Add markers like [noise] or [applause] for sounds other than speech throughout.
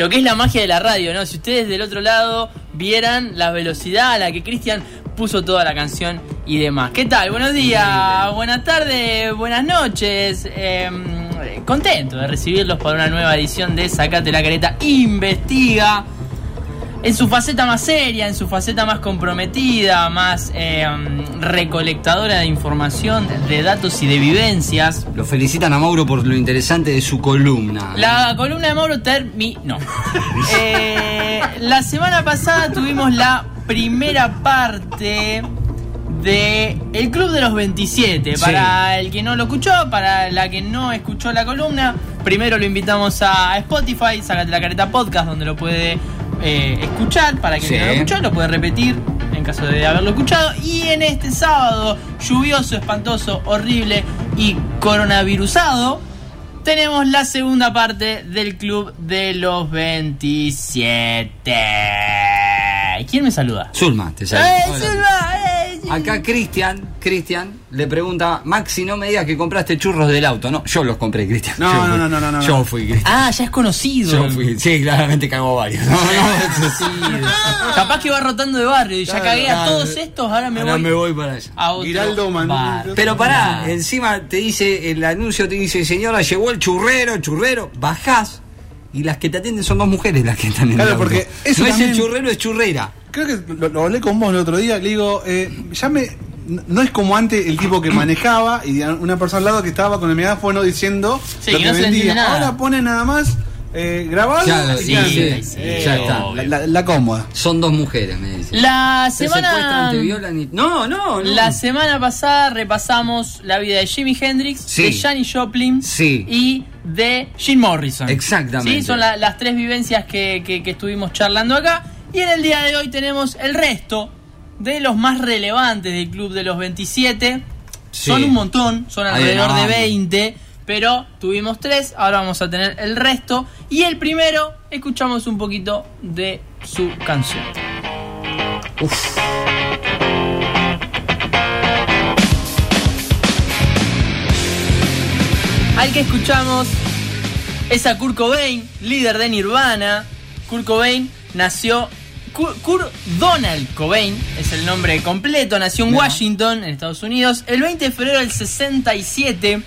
lo que es la magia de la radio, ¿no? Si ustedes del otro lado vieran la velocidad a la que Cristian puso toda la canción y demás. ¿Qué tal? Buenos días, buenas tardes, buenas noches. Em, contento de recibirlos para una nueva edición de Sacate la Careta Investiga en su faceta más seria, en su faceta más comprometida, más eh, recolectadora de información, de datos y de vivencias. Lo felicitan a Mauro por lo interesante de su columna. La columna de Mauro terminó. [laughs] eh, la semana pasada tuvimos la primera parte de El Club de los 27. Para el que no lo escuchó, para la que no escuchó la columna, primero lo invitamos a Spotify, Sácate la Careta Podcast, donde lo puede eh, escuchar. Para quien no lo escuchó, lo puede repetir en caso de haberlo escuchado. Y en este sábado, lluvioso, espantoso, horrible y coronavirusado, tenemos la segunda parte del Club de los 27. ¿Quién me saluda? Zulma, te saluda. ¡Eh, Zulma! Acá Cristian, Cristian le pregunta, Maxi, no me digas que compraste churros del auto. No, yo los compré, Cristian. No, no, no, no, no, no. Yo fui, Cristian. Ah, ya es conocido. Yo fui. Sí, claramente cago varios. No, no, [laughs] Sí. Capaz que va rotando de barrio y ya Claro, cagué a claro. todos estos, ahora me Ahora voy me voy para allá. a otro. Pero pará, encima te dice, el anuncio te dice, señora, llegó el churrero, churrero, bajás y las que te atienden son dos mujeres las que están en Claro, el porque eso No es el churrero, es churrera. Creo que lo, lo hablé con vos el otro día, le digo, eh, ya me... No es como antes el tipo que manejaba y una persona al lado que estaba con el megáfono diciendo Sí, lo que que no vendía. nada. Ahora pone nada más eh, grabado Ya, y sí, sí, Eh, ya está. La, la- la cómoda. Son dos mujeres, me dicen. La semana y... No, no, no. la semana pasada repasamos la vida de Jimi Hendrix, Sí. de Janis Joplin Sí. y de Jim Morrison. Exactamente. Sí, son la- las tres vivencias que, que- que estuvimos charlando acá. Y en el día de hoy tenemos el resto de los más relevantes del Club de los 27. Sí. Son un montón, son alrededor de vamos. 20, pero tuvimos tres, ahora vamos a tener el resto. Y el primero, escuchamos un poquito de su canción. Al que escuchamos es a Kurt Cobain, líder de Nirvana. Kurt Cobain nació. Kurt, Kurt Donald Cobain es el nombre completo. Nació en. Washington, en Estados Unidos, el 20 de febrero del 67.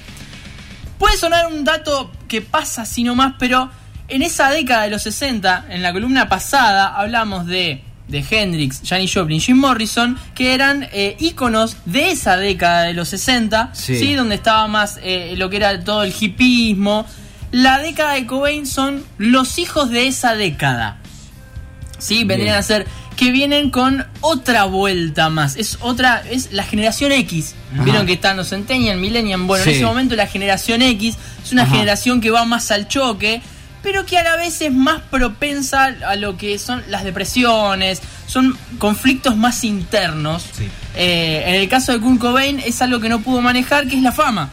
Puede sonar un dato que pasa así nomás, pero en esa década de los 60, en la columna pasada, hablamos de, de Hendrix, Janis Joplin, Jim Morrison, que eran eh, íconos de esa década de los 60, Sí. ¿sí? donde estaba más eh, lo que era todo el hipismo. La década de Cobain son los hijos de esa década. ¿sí? Vendrían Bien. a ser que vienen con otra vuelta más. Es otra, es la generación X. Ajá. Vieron que están los Centennial, Millennial. Bueno, Sí. en ese momento la generación X es una Ajá. generación que va más al choque, pero que a la vez es más propensa a lo que son las depresiones, son conflictos más internos. Eh, en el caso de Kurt Cobain es algo que no pudo manejar, que es la fama.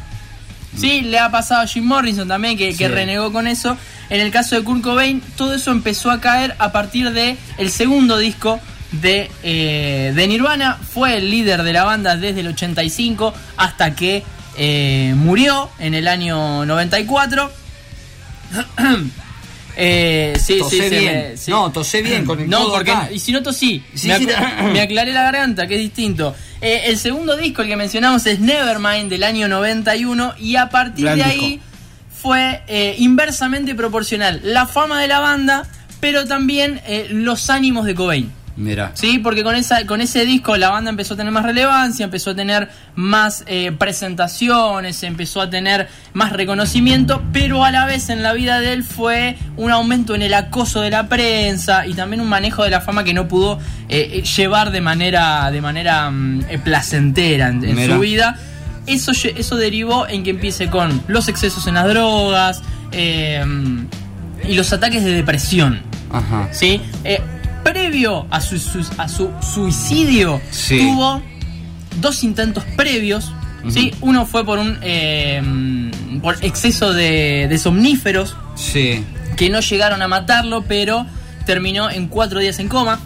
Sí, le ha pasado a Jim Morrison también, que, renegó con eso. En el caso de Kurt Cobain, todo eso empezó a caer a partir de el segundo disco de, eh, de Nirvana. Fue el líder de la banda desde el 85 hasta que eh, murió en el año 94. [coughs] Eh, sí, Tosé sí, bien. me- sí. No, tosé bien con el No, codo porque. acá. Y si no tosí, Sí, me, sí, ac- [coughs] me aclaré la garganta, que es distinto. Eh, el segundo disco, el que mencionamos, es Nevermind del año 91. Y a partir Gran de disco. ahí fue eh, inversamente proporcional la fama de la banda, pero también eh, los ánimos de Cobain. Mira. Sí, porque con, esa, con ese disco la banda empezó a tener más relevancia, empezó a tener más eh, presentaciones, empezó a tener más reconocimiento, pero a la vez en la vida de él fue un aumento en el acoso de la prensa y también un manejo de la fama que no pudo eh, eh, llevar de manera, de manera mm, placentera en, su vida. Eso, eso derivó en que empiece con los excesos en las drogas eh, y los ataques de depresión. Ajá. ¿sí? Previo a su, su- a su suicidio, Sí. tuvo dos intentos previos. ¿sí? Uno fue por un eh, por exceso de, de somníferos Sí. que no llegaron a matarlo, pero terminó en cuatro días en coma.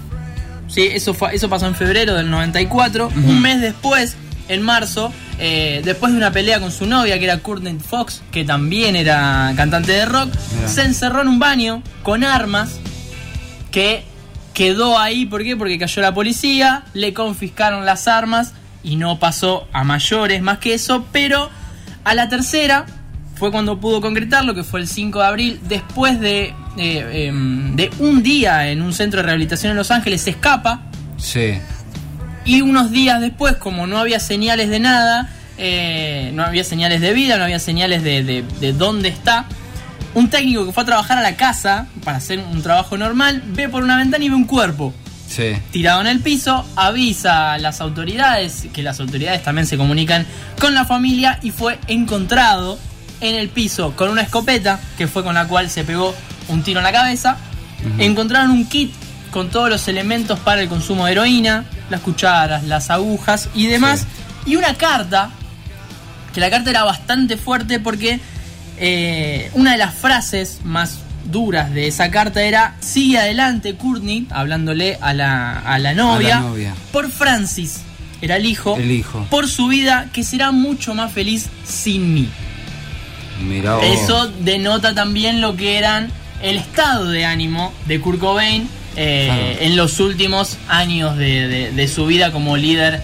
¿sí? Eso, fue, eso pasó en febrero del 94. Un mes después, en marzo, eh, después de una pelea con su novia, que era Courtney Fox, que también era cantante de rock, se encerró en un baño con armas que quedó ahí, ¿por qué? Porque cayó la policía, le confiscaron las armas y no pasó a mayores más que eso, pero a la tercera fue cuando pudo concretarlo, que fue el 5 de abril, después de, eh, em, de un día en un centro de rehabilitación en Los Ángeles, se escapa Sí. y unos días después, como no había señales de nada, eh, no había señales de vida, no había señales de, de- de dónde está, un técnico que fue a trabajar a la casa para hacer un trabajo normal, ve por una ventana y ve un cuerpo Sí. tirado en el piso, avisa a las autoridades, que las autoridades también se comunican con la familia y fue encontrado en el piso con una escopeta, que fue con la cual se pegó un tiro en la cabeza. Encontraron un kit con todos los elementos para el consumo de heroína, las cucharas, las agujas y demás, y una carta, que la carta era bastante fuerte porque eh, una de las frases más duras de esa carta era sigue adelante Courtney, hablándole a la, a la novia, novia. por Francis, era el hijo, El hijo. por su vida que será mucho más feliz sin mí. Mirá vos. Eso denota también lo que eran el estado de ánimo de Kurt Cobain eh, Claro. en los últimos años de, de- de su vida como líder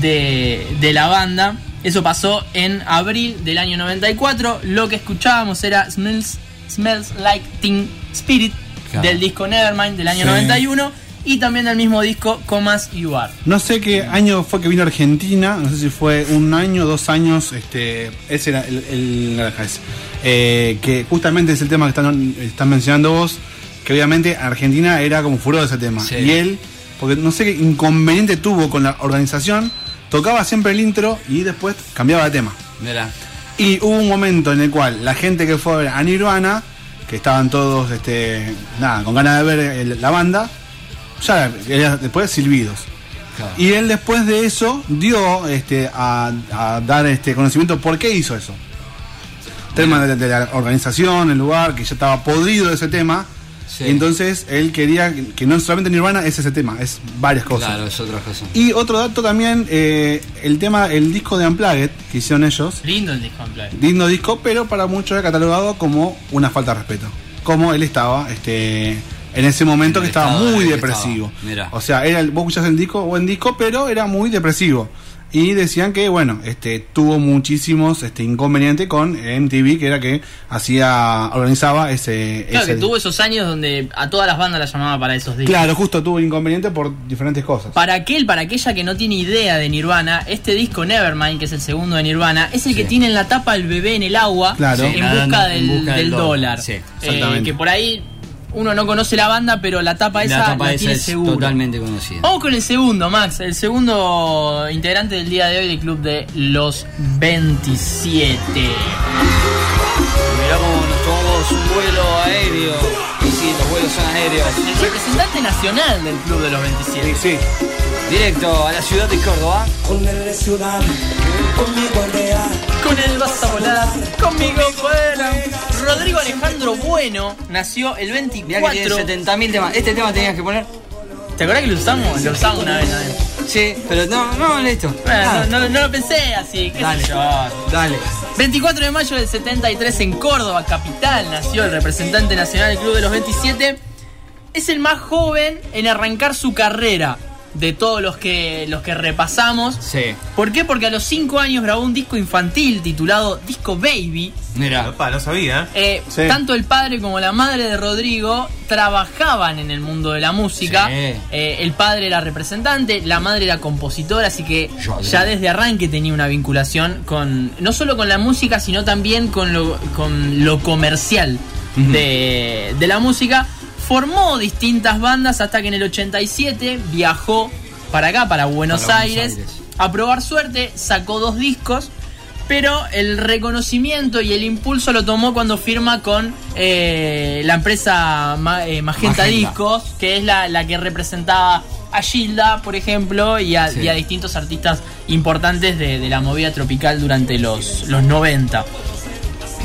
de, de la banda. Eso pasó en abril del año 94. Lo que escuchábamos era Smells, Smells Like Teen Spirit Claro. del disco Nevermind del año Sí. 91 y también del mismo disco Comas You Are. No sé qué año fue que vino a Argentina, no sé si fue un año, dos años, este, ese era el. Eh, que justamente es el tema que están, están mencionando vos, que obviamente Argentina era como furor de ese tema. Sí. Y él, porque no sé qué inconveniente tuvo con la organización, tocaba siempre el intro y después cambiaba de tema. Y hubo un momento en el cual la gente que fue a ver a Nirvana, que estaban todos este, nada, con ganas de ver el- la banda, ya era después silbidos. Claro. Y él después de eso dio este, a, a dar este conocimiento por qué hizo eso. Tema de, de la organización, el lugar, que ya estaba podrido de ese tema. Sí. Y entonces él quería que- no solamente Nirvana es ese tema, es varias cosas. Claro, es otra cosa. Y otro dato también, eh, el tema, el disco de Unplugged que hicieron ellos, Lindo el disco Unplugged. lindo disco, pero para muchos es catalogado como una falta de respeto. Como él estaba este, en ese momento En que estaba muy depresivo. estaba, mirá. O sea, era, el- vos escuchás el disco, buen disco, pero era muy depresivo. Y decían que, bueno, este, tuvo muchísimos este, inconvenientes con MTV, que era que hacía, organizaba ese. Claro, ese que tuvo esos años donde a todas las bandas las llamaba para esos discos. Claro, justo tuvo inconveniente por diferentes cosas. Para aquel, para aquella que no tiene idea de Nirvana, este disco Nevermind, que es el segundo de Nirvana, es el que tiene en la tapa el bebé en el agua Claro. en, busca del, en busca del del dólar. dólar. Sí, Eh, exactamente. que por ahí uno no conoce la banda, pero la tapa esa la tapa la esa tiene es seguro. totalmente conocida. Vamos con el segundo, Max, el segundo integrante del día de hoy del club de los 27. Mirá cómo nos tomamos un vuelo aéreo. Y sí, los vuelos son aéreos. El representante nacional del club de los 27. Sí, Directo a la ciudad de Córdoba. Con él de ciudad, conmigo real. Con él vas a volar, conmigo vuela. Rodrigo Alejandro Bueno nació el Mirá que 24. tiene 70.000 temas. Este tema tenías que poner. ¿Te acordás que lo usamos? Lo usamos una vez también. Sí, pero no, no, listo. Bueno, Ah, no, no- no lo pensé así, qué sé Dale. yo. Dale. 24 de mayo del 73 en Córdoba, capital, nació el representante nacional del Club de los 27. Es el más joven en arrancar su carrera de todos los que, los que repasamos. Sí. ¿Por qué? Porque a los 5 años grabó un disco infantil titulado Disco Baby. Mira. Opa, no sabía. Eh, Sí. Tanto el padre como la madre de Rodrigo trabajaban en el mundo de la música. Sí. Eh, el padre era representante, la madre era compositora, así que Yo, ya desde arranque tenía una vinculación con no solo con la música, sino también con lo, con lo comercial de, de la música. Formó distintas bandas hasta que en el 87 viajó para acá, para Buenos, Para Buenos Aires, Aires. a probar suerte, sacó dos discos. Pero el reconocimiento y el impulso lo tomó cuando firma con eh, la empresa Ma- eh, Magenta, Magenta. Discos, que es la, la que representaba a Gilda, por ejemplo, y a, Sí. y a distintos artistas importantes de, de la movida tropical durante los, los 90.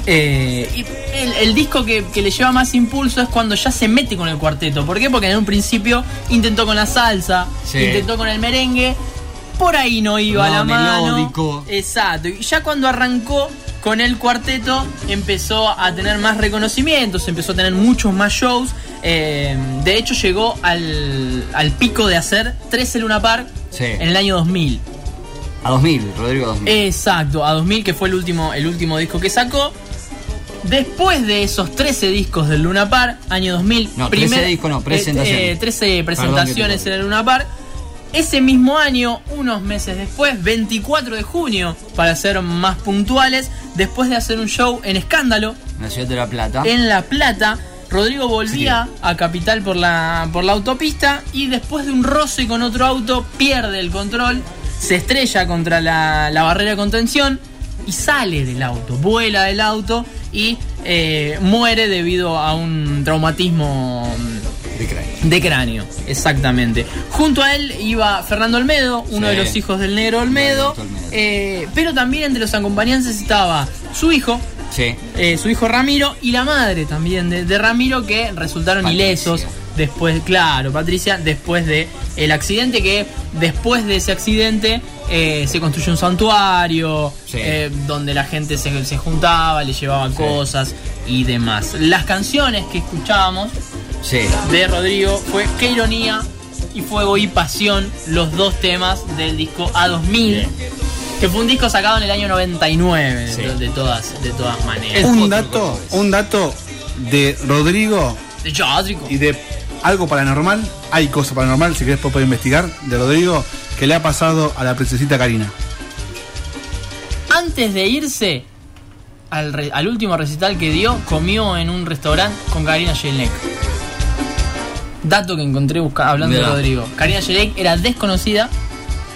Eh, y el, el disco que, que le lleva más impulso es cuando ya se mete con el cuarteto. ¿Por qué? Porque en un principio intentó con la salsa, Sí. intentó con el merengue, por ahí no iba No, la mano. melódico. Exacto. Y ya cuando arrancó con el cuarteto empezó a tener más reconocimientos, empezó a tener muchos más shows. eh, de hecho llegó al, al pico de hacer 13 Luna Park Sí. en el año 2000. A 2000, Rodrigo 2000. Exacto, a 2000 que fue el último, el último disco que sacó. Después de esos 13 discos del Luna Park, año 2000, No, 13 discos no, presentaciones. eh, 13 Perdón que presentaciones te en el Luna Park. Ese mismo año, unos meses después, 24 de junio, para ser más puntuales, después de hacer un show en Escándalo, En la ciudad de La Plata. en La Plata, Rodrigo volvía a Capital por la, por la autopista y después de un roce con otro auto pierde el control, se estrella contra la, la barrera de contención y sale del auto, vuela del auto y eh, muere debido a un traumatismo De cráneo. de cráneo, exactamente. Junto a él iba Fernando Olmedo, uno Sí. de los hijos del negro Olmedo, eh, pero también entre los acompañantes estaba su hijo, Sí. eh, su hijo Ramiro y la madre también de, de Ramiro que resultaron Patricia. ilesos después, claro, Patricia, después de el accidente que después de ese accidente eh, se construyó un santuario Sí. eh, donde la gente se, se juntaba, le llevaba cosas y demás. Las canciones que escuchábamos Sí. de Rodrigo fue Qué ironía y Fuego y Pasión, los dos temas del disco A2000. Que fue un disco sacado en el año 99, Sí. de, de todas, de todas maneras. Un dato, un dato de Rodrigo De y de algo paranormal. Hay cosa paranormal, si querés puedo investigar, de Rodrigo, que le ha pasado a la princesita Karina. Antes de irse al, re- al último recital que dio, comió en un restaurante con Karina Jelek. Dato que encontré busca- hablando Mirá. de Rodrigo. Karina Jelek era desconocida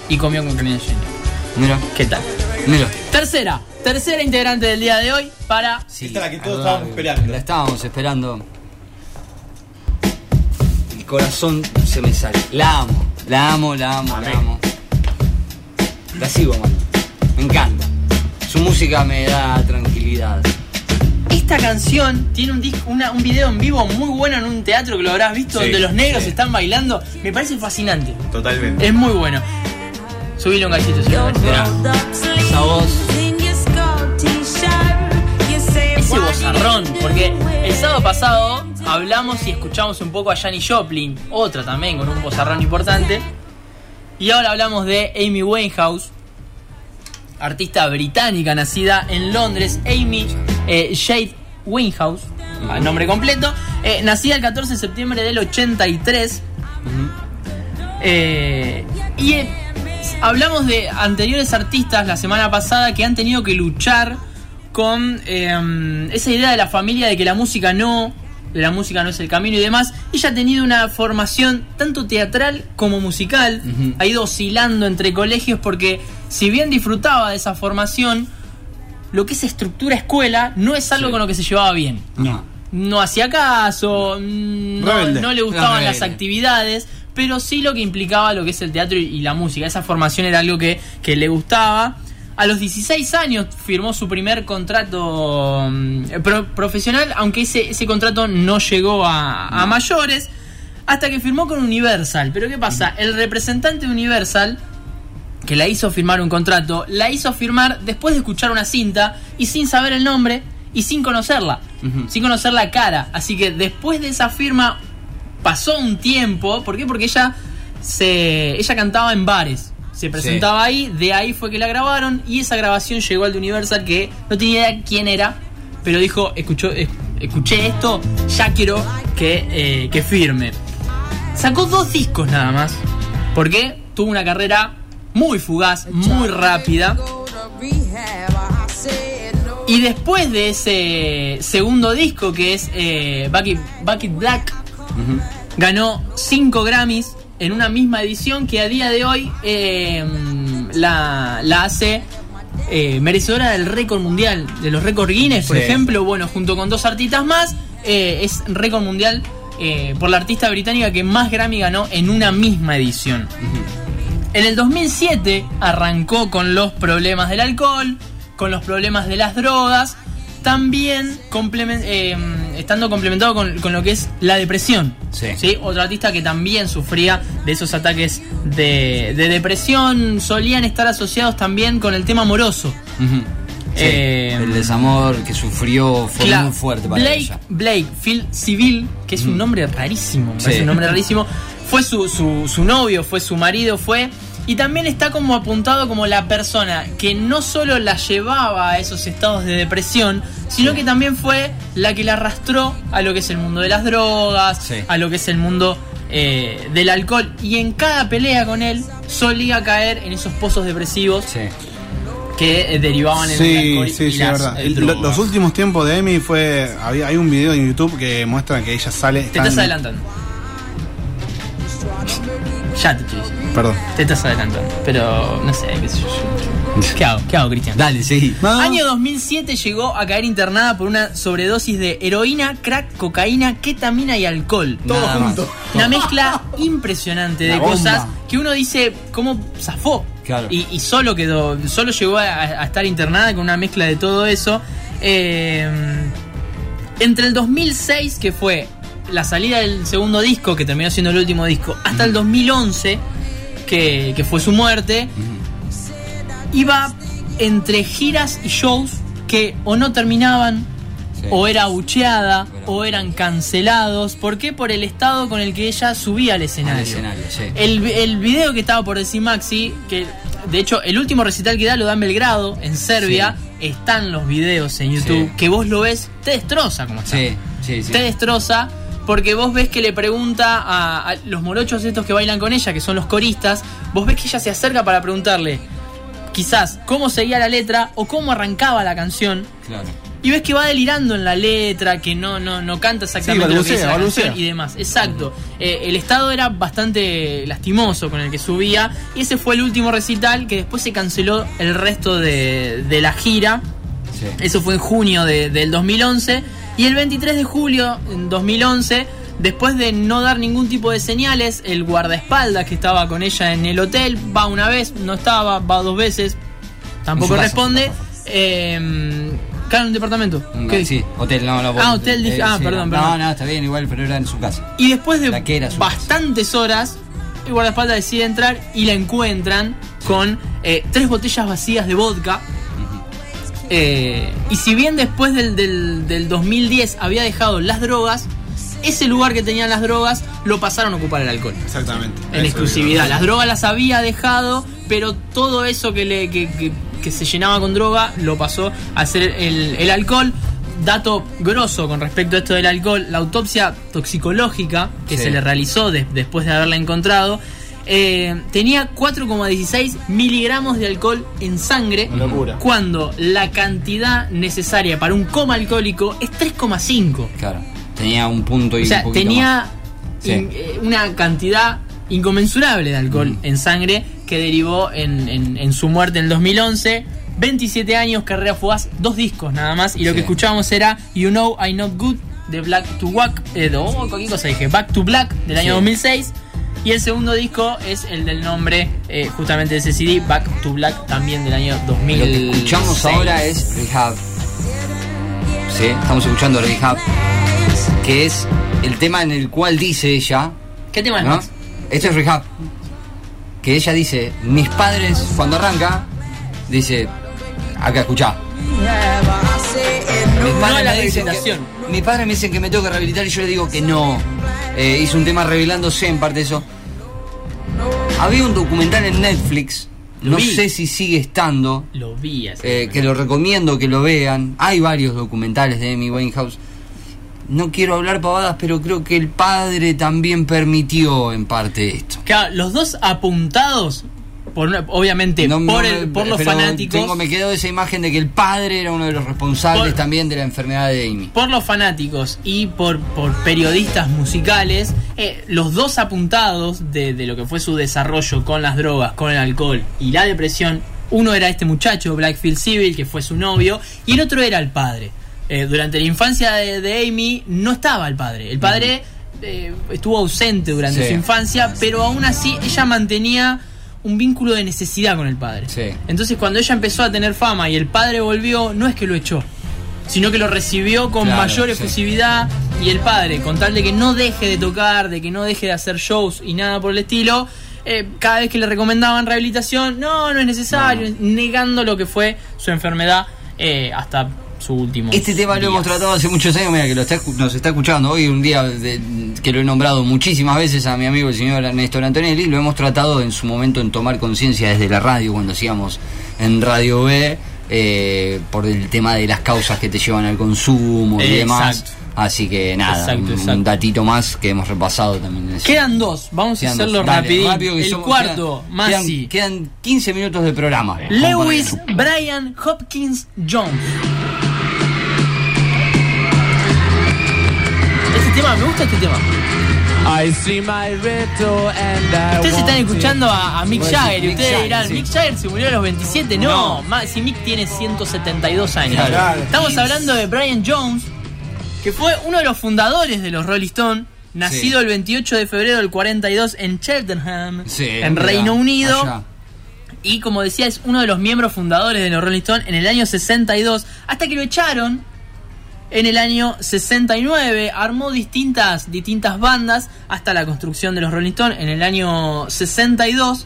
y comió con Karina Jelek. Mira, ¿Qué tal? mira. Tercera, tercera integrante del día de hoy para Sí, Esta es la que todos estábamos esperando. La estábamos esperando. Corazón se me sale. La amo, la amo, la amo, la amo. La sigo amando. Me encanta. Su música me da tranquilidad. Esta canción tiene un, disco, una- un video en vivo muy bueno en un teatro que lo habrás visto, Sí, donde los negros sí. están bailando. Me parece fascinante. Totalmente. Es muy bueno. Subile un un cachito. Esa voz. Ese bozarrón, porque el sábado pasado hablamos y escuchamos un poco a Janis Joplin, otra también con un bozarrón importante. Y ahora hablamos de Amy Winehouse, artista británica nacida en Londres, Amy eh, Jade Winehouse, nombre completo, eh, nacida el 14 de septiembre del 83. Eh, y eh, hablamos de anteriores artistas la semana pasada que han tenido que luchar con esa idea de la familia de que la música no, la música no es el camino y demás. Ella ha tenido una formación tanto teatral como musical, ha ido oscilando entre colegios porque si bien disfrutaba de esa formación, lo que es estructura escuela no es algo Sí. con lo que se llevaba bien No. no hacía caso, mm, no, le gustaban las actividades, pero sí lo que implicaba lo que es el teatro y, y la música. Esa formación era algo que, que le gustaba. A los 16 años firmó su primer contrato mm, pro- profesional, aunque ese, ese contrato no llegó a, a mayores, hasta que firmó con Universal. Pero ¿qué pasa? El representante de Universal que la hizo firmar un contrato, la hizo firmar después de escuchar una cinta y sin saber el nombre y sin conocerla, sin conocer la cara. Así que después de esa firma pasó un tiempo, ¿por qué? Porque ella se ella cantaba en bares, se presentaba ahí, de ahí fue que la grabaron y esa grabación llegó al de Universal que no tenía idea quién era, pero dijo, escuchó, es- escuché esto, ya quiero que, eh, que firme. Sacó dos discos nada más. Porque tuvo una carrera muy fugaz, muy rápida. Y después de ese segundo disco que es eh, It Black, ganó 5 Grammys en una misma edición que a día de hoy eh, la, la hace eh, merecedora del récord mundial, de los récords Guinness, por Sí. ejemplo, bueno, junto con dos artistas más, eh, es récord mundial eh, por la artista británica que más Grammy ganó en una misma edición. En el 2007 arrancó con los problemas del alcohol, con los problemas de las drogas, también complemen- eh, estando complementado con, con lo que es la depresión. Sí. Otro artista que también sufría de esos ataques de, de depresión solían estar asociados también con el tema amoroso. Sí, Eh, el desamor que sufrió fue Claro, muy fuerte para Blake, ella. Blake Phil Civil, que es un nombre rarísimo, Sí. parece un nombre [laughs] rarísimo, fue su, su, su novio, fue su marido, fue. Y también está como apuntado como la persona que no solo la llevaba a esos estados de depresión, sino que también fue la que la arrastró a lo que es el mundo de las drogas, Sí. a lo que es el mundo eh, del alcohol. Y en cada pelea con él solía caer en esos pozos depresivos Sí. que eh, derivaban en el Sí, alcohol sí, y sí, las es verdad. El- lo- los últimos tiempos de Emi fue. Había, hay un video en YouTube que muestra que ella sale. Te está estás adelantando. Ya te estoy diciendo. Perdón. Te estás adelantando. Pero no sé, qué sé yo. ¿Qué hago? ¿Qué hago, Cristian? Dale, sí. No. Año 2007 llegó a caer internada por una sobredosis de heroína, crack, cocaína, ketamina y alcohol. Todo Nada junto. más. Una mezcla impresionante de cosas que uno dice, ¿cómo zafó? Claro. Y, y solo quedó, solo llegó a, a estar internada con una mezcla de todo eso. Eh, entre el 2006, que fue la salida del segundo disco, que terminó siendo el último disco, hasta el 2011, que, que fue su muerte, iba entre giras y shows que o no terminaban, Sí. o era abucheada, o eran cancelados. ¿Por qué? Por el estado con el que ella subía al Al escenario. sí. El, el video que estaba por decir Maxi, que de hecho el último recital que da lo da en Belgrado, en Serbia, están los videos en YouTube, que vos lo ves, te destroza como está. Sí, sí, sí. Te destroza porque vos ves que le pregunta a, a los morochos estos que bailan con ella, que son los coristas, vos ves que ella se acerca para preguntarle quizás cómo seguía la letra o cómo arrancaba la canción. Claro. Y ves que va delirando en la letra, que no, no, no canta exactamente Sí, lo que dice la canción y demás. Exacto. Eh, el estado era bastante lastimoso con el que subía. Y ese fue el último recital que después se canceló el resto de, de la gira. Sí. Eso fue en junio de- del 2011. Y el 23 de julio en 2011, después de no dar ningún tipo de señales, el guardaespaldas que estaba con ella en el hotel va una vez, no estaba, va dos veces, tampoco casa, responde. Eh, claro, en un departamento. ¿Qué? Sí, hotel, no, no. Ah, hotel, dije- ah, perdón, no, perdón. No, no, está bien, igual, pero era en su casa. Y después de bastantes horas, el guardaespaldas decide entrar y la encuentran con eh, tres botellas vacías de vodka. Eh, y si bien después del, del- del 2010 había dejado las drogas, ese lugar que tenían las drogas lo pasaron a ocupar el alcohol. Exactamente. En exclusividad. Las drogas las había dejado, pero todo eso que, le, que, que- que se llenaba con droga lo pasó a ser el, el alcohol. Dato grosso con respecto a esto del alcohol, la autopsia toxicológica que Sí. se le realizó de- después de haberla encontrado, eh, tenía 4,16 miligramos de alcohol en sangre, Una locura. cuando la cantidad necesaria para un coma alcohólico es 3,5. Claro. Tenía un punto y O sea, un tenía más. Sí. in- eh, una cantidad inconmensurable de alcohol Mm. en sangre que derivó en, en- en su muerte en el 2011. 27 años, carrera fugaz, dos discos nada más. Y lo Sí. que escuchábamos era You Know I Not Good de Black to Black. Eh, oh, cosa dije. Back to Black del año Sí. 2006. Y el segundo disco es el del nombre eh, justamente de ese CD, Back to Black, también del año 2006. Lo que escuchamos ahora es Rehab. Sí, estamos escuchando Rehab. Que es el tema en el cual dice ella. ¿Qué tema es ¿no? Esto es Rehab. Que ella dice, mis padres, cuando arranca, dice, acá escuchá. No a la me dicen que, me dicen que me tengo que rehabilitar y yo le digo que no. Eh, hizo un tema revelándose en parte de eso. Había un documental en Netflix, Lo no vi. sé si sigue estando, Lo vi eh, que lo recomiendo que lo vean. Hay varios documentales de Amy Winehouse. No quiero hablar pavadas, pero creo que el padre también permitió en parte esto. Claro, los dos apuntados, por una- obviamente, No- por, el- por los fanáticos. Tengo, me quedó esa imagen de que el padre era uno de los responsables Por- también de la enfermedad de Amy. Por los fanáticos y por, por periodistas musicales, eh, los dos apuntados de, de lo que fue su desarrollo con las drogas, con el alcohol y la depresión, uno era este muchacho, Blackfield Civil, que fue su novio, y el otro era el padre. Eh, durante la infancia de, de Amy no estaba el padre. El padre eh, estuvo ausente durante Sí. su infancia, pero aún así ella mantenía un vínculo de necesidad con el padre. Sí. Entonces cuando ella empezó a tener fama y el padre volvió, no es que lo echó, sino que lo recibió con Claro, mayor sí. efusividad y el padre, con tal de que no deje de tocar, de que no deje de hacer shows y nada por el estilo, eh, cada vez que le recomendaban rehabilitación, no, no es necesario, negando lo que fue su enfermedad eh, hasta su último. Este tema lo hemos tratado hace muchos años, mira que lo está, nos está escuchando hoy, un día de- que lo he nombrado muchísimas veces a mi amigo el señor Néstor Antonelli, lo hemos tratado en su momento en tomar conciencia desde la radio, cuando hacíamos en Radio B, eh, por el tema de las causas que te llevan al consumo y Exacto. demás. Así que nada, Exacto, un, exacto. un datito más que hemos repasado también. eso. Quedan dos, vamos a hacerlo dos. Dale, rapidín. rápido el somos- cuarto, quedan- más quedan, quedan 15 minutos de programa. Lewis Brian Hopkins Jones. Tema, me gusta este tema. Ustedes están escuchando a, a Mick Jagger y ustedes dirán, sí. Mick Jagger se murió a los 27. No, si Mick tiene 172 años. Claro. Estamos hablando de Brian Jones, que fue uno de los fundadores de los Rolling Stones, nacido el 28 de febrero del 42 en Cheltenham, Sí, en mira, Reino Unido. allá. Y como decía, es uno de los miembros fundadores de los Rolling Stones en el año 62, hasta que lo echaron en el año 69. Armó distintas, distintas bandas hasta la construcción de los Rolling Stones en el año 62.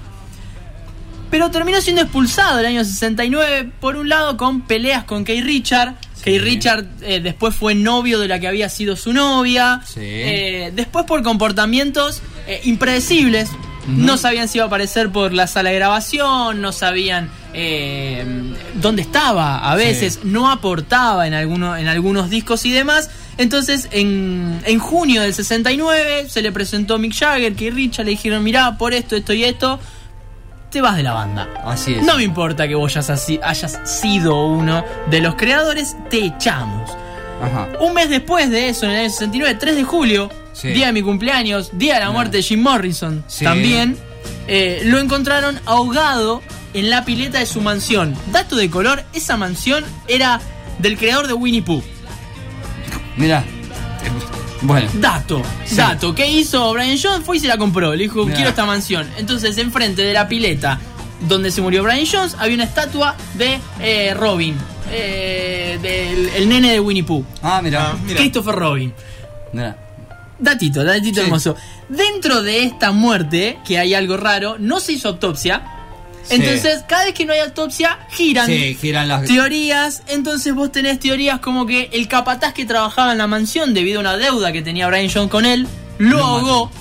Pero terminó siendo expulsado el año 69, por un lado con peleas con Kay Richard. Kay Richard eh, después fue novio de la que había sido su novia. Sí. Eh, después por comportamientos eh, impredecibles. No sabían si iba a aparecer por la sala de grabación, no sabían eh, dónde estaba a veces, no aportaba en, alguno, en algunos discos y demás. Entonces, en, en junio del 69 se le presentó Mick Jagger, que Richard le dijeron, mirá, por esto, esto y esto, te vas de la banda. Así es. No me importa que vos hayas, sido uno de los creadores, te echamos. Ajá. Un mes después de eso, en el año 69, 3 de julio, Sí. día de mi cumpleaños, día de la muerte de Jim Morrison, Sí. también, eh, lo encontraron ahogado en la pileta de su mansión. Dato de color, esa mansión era del creador de Winnie Pooh. Mira. Bueno. Dato, dato. ¿Qué hizo Brian Jones? Fue y se la compró. Le dijo, Mirá. quiero esta mansión. Entonces, enfrente de la pileta donde se murió Brian Jones, había una estatua de eh, Robin. eh, del el nene de Winnie Pooh. Ah, mira. Christopher Robin. Mira. Datito, datito Sí. hermoso. Dentro de esta muerte, que hay algo raro, no se hizo autopsia. Sí. Entonces, cada vez que no hay autopsia, giran Sí, giran las. teorías. Entonces, vos tenés teorías como que el capataz que trabajaba en la mansión, debido a una deuda que tenía Brian Jones con él, lo ahogó.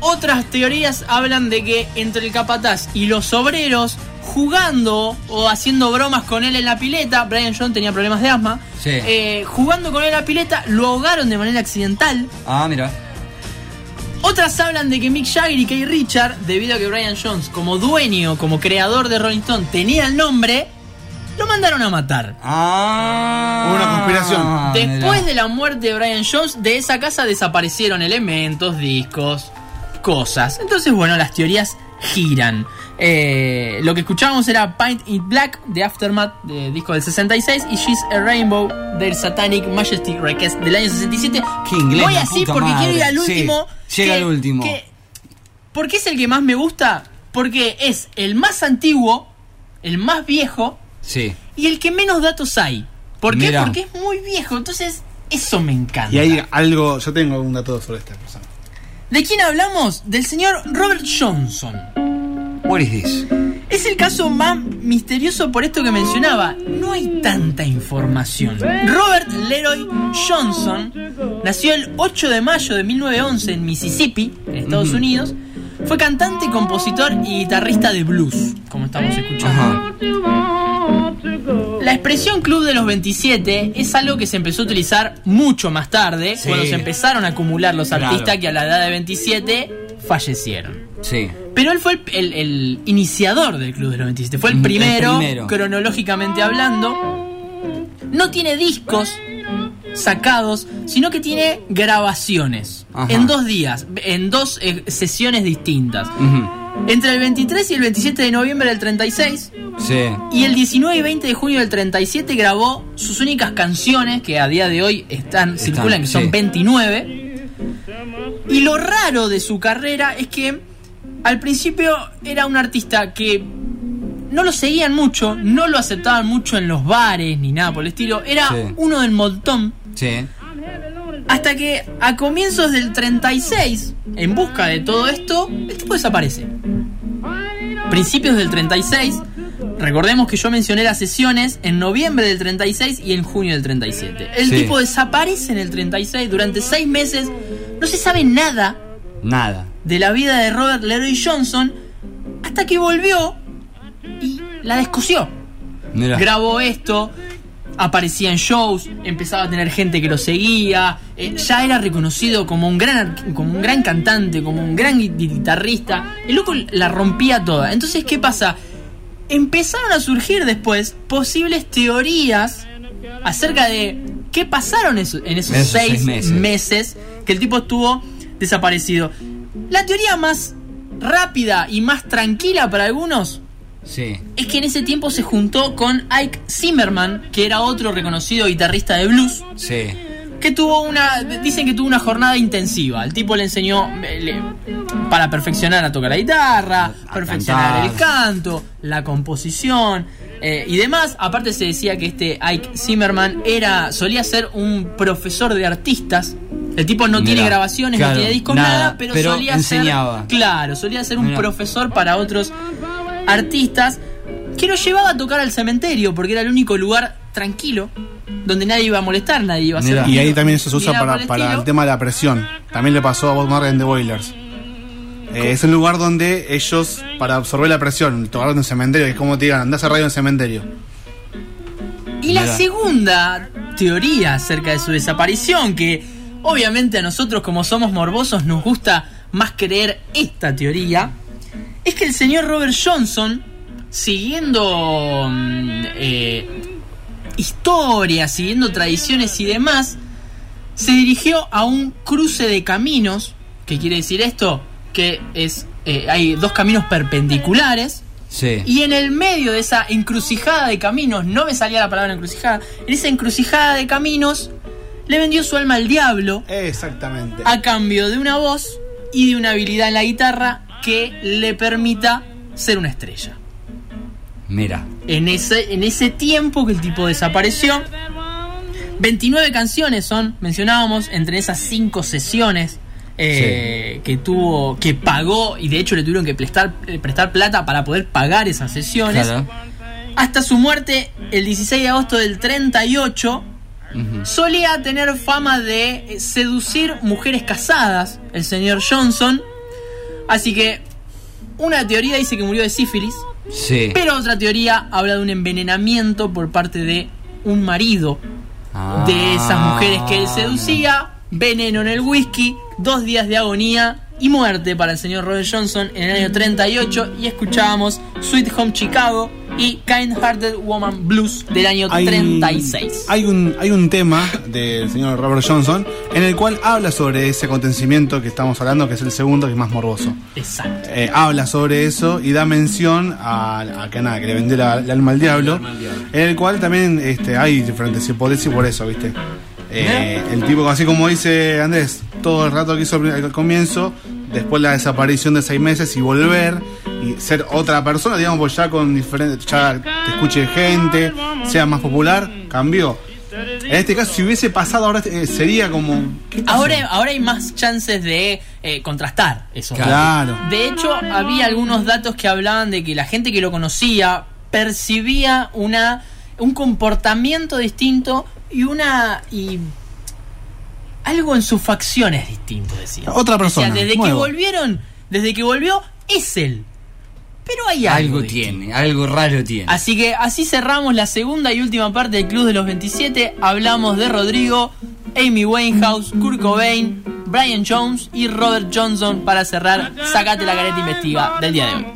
Otras teorías hablan de que entre el capataz y los obreros, jugando o haciendo bromas con él en la pileta, Brian Jones tenía problemas de asma, Sí. eh, jugando con él en la pileta, lo ahogaron de manera accidental. Ah, mira. Otras hablan de que Mick Jagger y Kay Richard, debido a que Brian Jones, como dueño, como creador de Rolling Stone, tenía el nombre, lo mandaron a matar. Ah. Una conspiración. Después mira. de la muerte de Brian Jones, de esa casa desaparecieron elementos, discos, cosas. Entonces, bueno, las teorías giran. Eh, lo que escuchábamos era Paint It Black de Aftermath, de disco del 66, y She's a Rainbow del Satanic Majesty Request del año 67. Qué inglés, Voy así puta porque madre. quiero ir al Sí, último. llega al último. ¿Por qué es el que más me gusta? Porque es el más antiguo, el más viejo Sí. y el que menos datos hay. ¿Por qué? Mirá. Porque es muy viejo. Entonces, eso me encanta. Y hay algo, yo tengo un dato sobre esta persona. ¿De quién hablamos? Del señor Robert Johnson. What is this? Es el caso más misterioso por esto que mencionaba. No hay tanta información. Robert Leroy Johnson nació el 8 de mayo de 1911 en Mississippi, en Estados Unidos. Fue cantante, compositor y guitarrista de blues, como estamos escuchando. Ajá. La expresión Club de los 27 es algo que se empezó a utilizar mucho más tarde, Sí. cuando se empezaron a acumular los Claro. artistas que a la edad de 27 fallecieron. Sí. Pero él fue el, el- el iniciador del Club de los 27, fue el El primero, cronológicamente hablando. No tiene discos sacados, sino que tiene grabaciones Ajá. en dos días, en dos eh, sesiones distintas. Entre el 23 y el 27 de noviembre del 36 Sí. y el 19 y 20 de junio del 37 grabó sus únicas canciones, que a día de hoy están, circulan, que son sí. 29. Y lo raro de su carrera es que al principio era un artista que no lo seguían mucho, no lo aceptaban mucho en los bares ni nada por el estilo. Era Sí. uno del montón. Sí. Hasta que a comienzos del 36, en busca de todo esto, el tipo desaparece. Principios del 36, recordemos que yo mencioné las sesiones en noviembre del 36 y en junio del 37. El Sí. tipo desaparece en el 36 durante seis meses, no se sabe nada Nada. De la vida de Robert Leroy Johnson hasta que volvió y la descosió. Grabó esto, aparecía en shows, empezaba a tener gente que lo seguía, eh, ya era reconocido como un gran como un gran cantante, como un gran gui- guitarrista. El loco la rompía toda. Entonces, ¿qué pasa? Empezaron a surgir después posibles teorías acerca de qué pasaron en esos, En esos seis, seis meses. meses que el tipo estuvo desaparecido. La teoría más rápida y más tranquila para algunos Sí. es que en ese tiempo se juntó con Ike Zimmerman, que era otro reconocido guitarrista de blues, Sí. que tuvo una, dicen que tuvo una jornada intensiva. El tipo le enseñó eh, le- para perfeccionar a tocar la guitarra, A perfeccionar cantar. el canto, la composición eh, y demás. Aparte se decía que este Ike Zimmerman era, solía ser un profesor de artistas. El tipo no tiene grabaciones, claro, no tiene discos, nada, nada, pero, pero solía enseñaba. ser. Claro, solía ser un profesor para otros artistas que lo llevaba a tocar al cementerio porque era el único lugar tranquilo donde nadie iba a molestar, nadie iba a hacer. Y ahí también eso se usa para, el para el tema de la presión. También le pasó a Bob Marley en The Boilers. Eh, es un lugar donde ellos, para absorber la presión, tocaron en un cementerio, que es como te digan, andás a radio en el cementerio. Y la segunda teoría acerca de su desaparición, que obviamente a nosotros como somos morbosos nos gusta más creer esta teoría, es que el señor Robert Johnson, siguiendo mm, eh, historias, siguiendo tradiciones y demás, se dirigió a un cruce de caminos. ¿Qué quiere decir esto? Que es eh, hay dos caminos perpendiculares Sí. y en el medio de esa encrucijada de caminos, no me salía la palabra encrucijada, en esa encrucijada de caminos, le vendió su alma al diablo Exactamente. a cambio de una voz y de una habilidad en la guitarra que le permita ser una estrella. Mira. En ese, en ese tiempo que el tipo desapareció, 29 canciones son, mencionábamos, entre esas 5 sesiones eh, que tuvo, que pagó, y de hecho le tuvieron que prestar, eh, prestar plata para poder pagar esas sesiones. Claro. Hasta su muerte el 16 de agosto del 38, Solía tener fama de eh, seducir mujeres casadas, el señor Johnson. Así que una teoría dice que murió de sífilis, Sí. pero otra teoría habla de un envenenamiento por parte de un marido Ah. de esas mujeres que él seducía, veneno en el whisky, dos días de agonía y muerte para el señor Robert Johnson en el año 38 y escuchábamos Sweet Home Chicago y Kind Hearted Woman Blues del año 36. hay un, hay un tema del señor Robert Johnson en el cual habla sobre ese acontecimiento que estamos hablando, que es el segundo, que es más morboso. Exacto. Eh, habla sobre eso y da mención a, a que nada, que le vendió la- el alma al diablo, en el cual también este, hay diferentes hipótesis por eso, ¿viste? Eh, el tipo, así como dice Andrés, todo el rato que hizo al comienzo, después la desaparición de seis meses y volver y ser otra persona, digamos, pues ya con diferentes, ya te escuche gente, sea más popular, cambió. En este caso, si hubiese pasado ahora, eh, sería como. Ahora, ahora hay más chances de eh, contrastar eso. Claro. De hecho, había algunos datos que hablaban de que la gente que lo conocía percibía una un comportamiento distinto y una y algo en sus facciones distinto decía. Otra persona, Decía, desde que volvieron, desde que volvió es él. Pero hay algo, Algo distinto. tiene, algo raro tiene. Así que así cerramos la segunda y última parte del Club de los 27. Hablamos de Rodrigo, Amy Winehouse, Kurt Cobain, Brian Jones y Robert Johnson para cerrar Sacate la careta investiga del día de hoy.